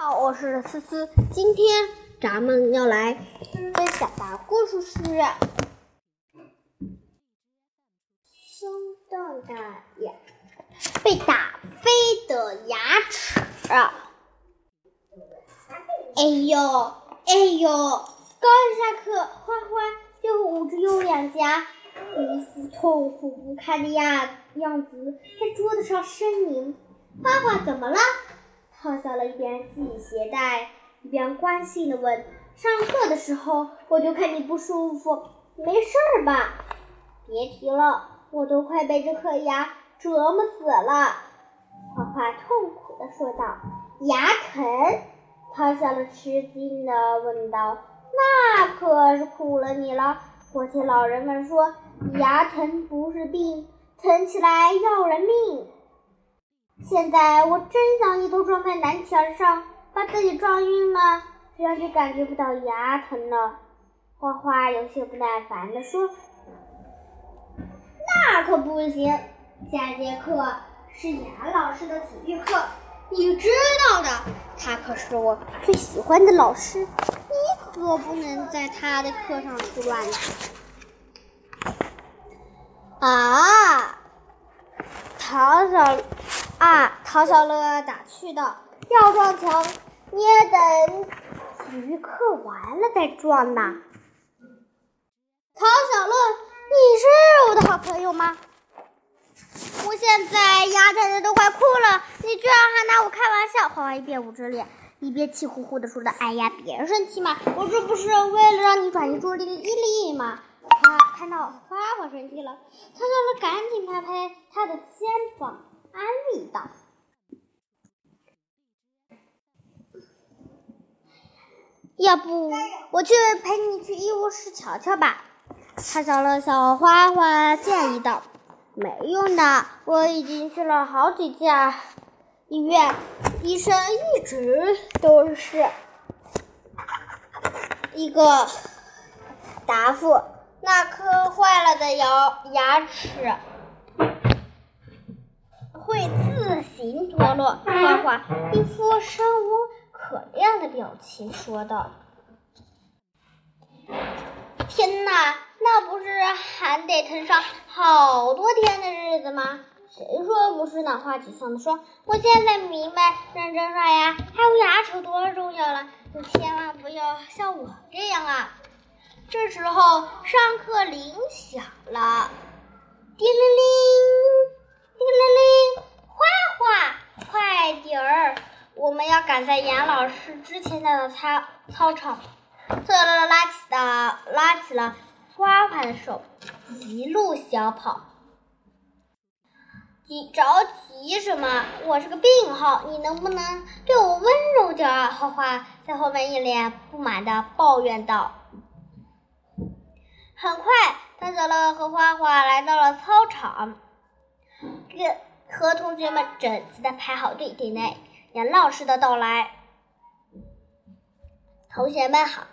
好，我是思思。今天咱们要来分享的故事是《生动的牙被打飞的牙齿》。哎呦，哎呦！刚一下课，花花就捂着右脸颊，一副痛苦不堪的样样子，在桌子上呻吟。花花怎么了？汤小了一边系鞋带，一边关心的问：“上课的时候我就看你不舒服，没事儿吧？”“别提了，我都快被这颗牙折磨死了。”花花痛苦的说道。“牙疼？”汤小了吃惊的问道。“那可是苦了你了。我听老人们说，牙疼不是病，疼起来要人命。”现在我真想一头撞在南墙上，把自己撞晕了，这样就感觉不到牙疼了。花花有些不耐烦地说：“那可不行，下节课是严老师的体育课，你知道的，他可是我最喜欢的老师，你可不能在他的课上出乱子。”啊，唐小。啊！陶小乐打趣道：“要撞墙，你也等体育课完了再撞呐。”陶小乐，你是我的好朋友吗？我现在压疼的都快哭了，你居然还拿我开玩笑！花花一边捂着脸，一边气呼呼的说道：“哎呀，别生气嘛，我这不是为了让你转移注意力吗？”他看到花花生气了，陶小乐赶紧拍拍他的肩膀。安利道：“要不我去陪你去医务室瞧瞧吧？”他找了小花花建议道：“没用的，我已经去了好几家医院，医生一直都是一个答复，那颗坏了的牙牙齿。”自行脱落。花花一副生无可恋的表情说道：“天哪，那不是还得疼上好多天的日子吗？谁说不是呢？”花沮丧的说：“我现在明白认真刷牙还有牙齿多重要了。你千万不要像我这样啊！”这时候，上课铃响了，叮铃铃。叮铃铃，快点儿！我们要赶在严老师之前到操操场。特乐拉起的拉起了花花的手，一路小跑。急着急什么？我是个病号，你能不能对我温柔点儿？花花在后面一脸不满的抱怨道。很快，特小乐和花花来到了操场。跟和同学们整齐的排好队，等待杨老师的到来。同学们好！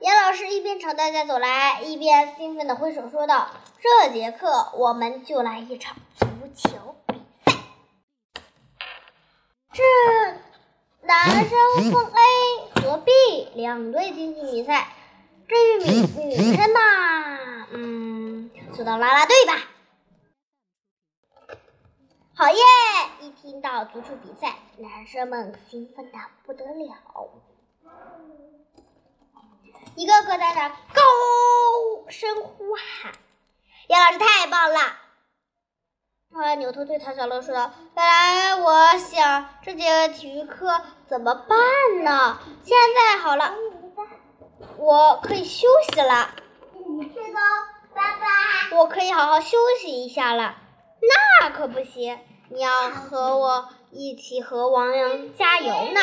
杨老师一边朝大家走来，一边兴奋的挥手说道：“这节课我们就来一场足球比赛。这男生分 A 和 B 两队进行比赛。至于女女生嘛，嗯，就当啦啦队吧。”好耶！一听到足球比赛，男生们兴奋的不得了，一个个在那高声呼喊：“杨老师太棒了！”他扭头对唐小乐说道：“本来我想这节体育课怎么办呢？现在好了，我可以休息了。你去吧，拜拜。我可以好好休息一下了。”那可不行！你要和我一起和王阳加油呢。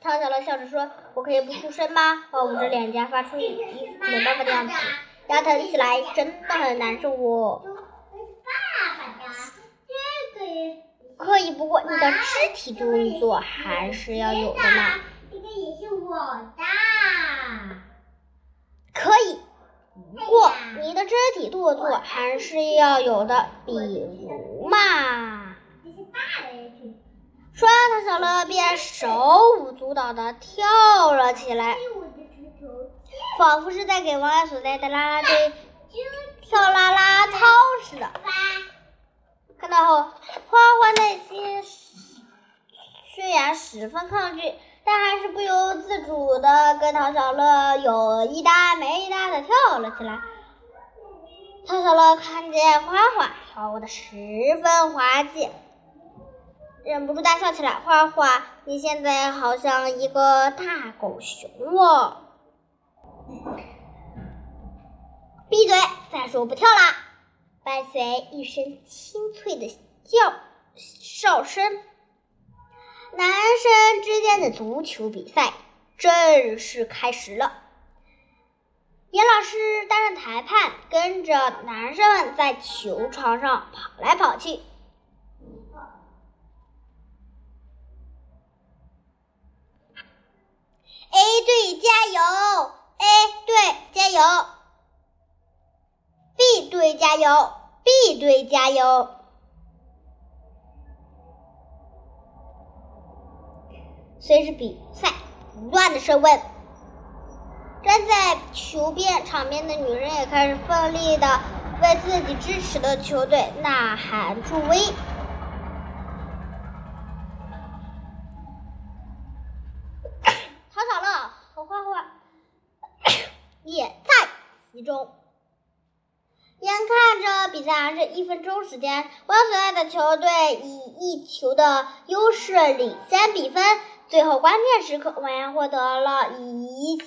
汤小乐笑着说：“我可以不出声吗？”我捂着脸颊，发出一副没办法的样子。牙疼起来真的很难受哦。可以，不过你的肢体动作还是要有的嘛。这个也是我的。可以。不过，你的肢体动作还是要有的，比如嘛。说完，唐小乐便手舞足蹈的跳了起来，仿佛是在给王亮所在的啦啦队 跳啦啦操似的。看到后，花花内心虽然十分抗拒，但还是不由自主的跟唐小乐有一搭没一搭的跳了起来。唐小乐看见花花跳的十分滑稽，忍不住大笑起来。花花，你现在好像一个大狗熊哦！闭嘴！再说不跳啦！伴随一声清脆的叫哨声，男生之间的足球比赛正式开始了。严老师担任裁判，跟着男生们在球场上跑来跑去。A 队加油！A 队加油！B 队加油！B 队加油！随着比赛不断的升温。站在球边场边的女人也开始奋力的为自己支持的球队呐喊助威。唐小乐和花花也在其中。眼看着比赛还剩一分钟时间，我所爱的球队以一球的优势领先比分。最后关键时刻，王阳获得了一。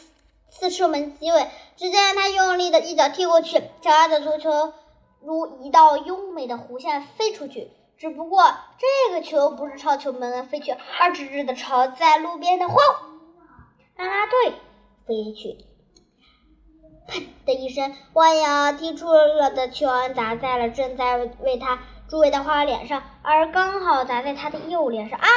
次射门机会，只见他用力的一脚踢过去，脚下的足球如一道优美的弧线飞出去。只不过这个球不是朝球门飞去，而直直的朝在路边的花啦啦队飞去。砰的一声，王阳踢出了的球砸在了正在为他助威的花花脸上，而刚好砸在他的右脸上。啊！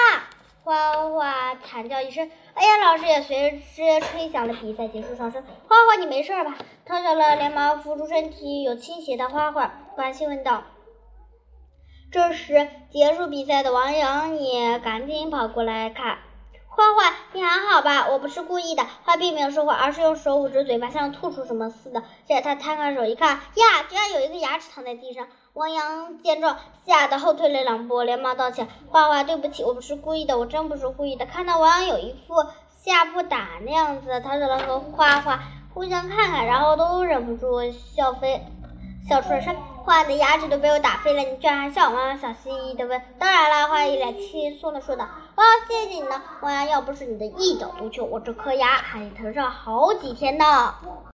花花惨叫一声，哎呀，老师也随之吹响了比赛结束哨声。花花，你没事吧？汤小乐连忙扶住身体有倾斜的花花，关心问道。这时，结束比赛的王阳也赶紧跑过来看。花花，你还好吧？我不是故意的。花并没有说话，而是用手捂着嘴巴，像吐出什么似的。接着他摊开手一看，呀，居然有一个牙齿躺在地上。王洋见状，吓得后退了两步，连忙道歉：“花花，对不起，我不是故意的，我真不是故意的。”看到王洋有一副吓不打那样子，唐小乐和花花互相看看，然后都忍不住笑飞，笑出了声。花的牙齿都被我打飞了，你居然还笑？王阳小心翼翼地问：“当然了。”花一脸轻松地说道：“我要，谢谢你呢，王阳，要不是你的一脚足球，我这颗牙还得疼上好几天呢。”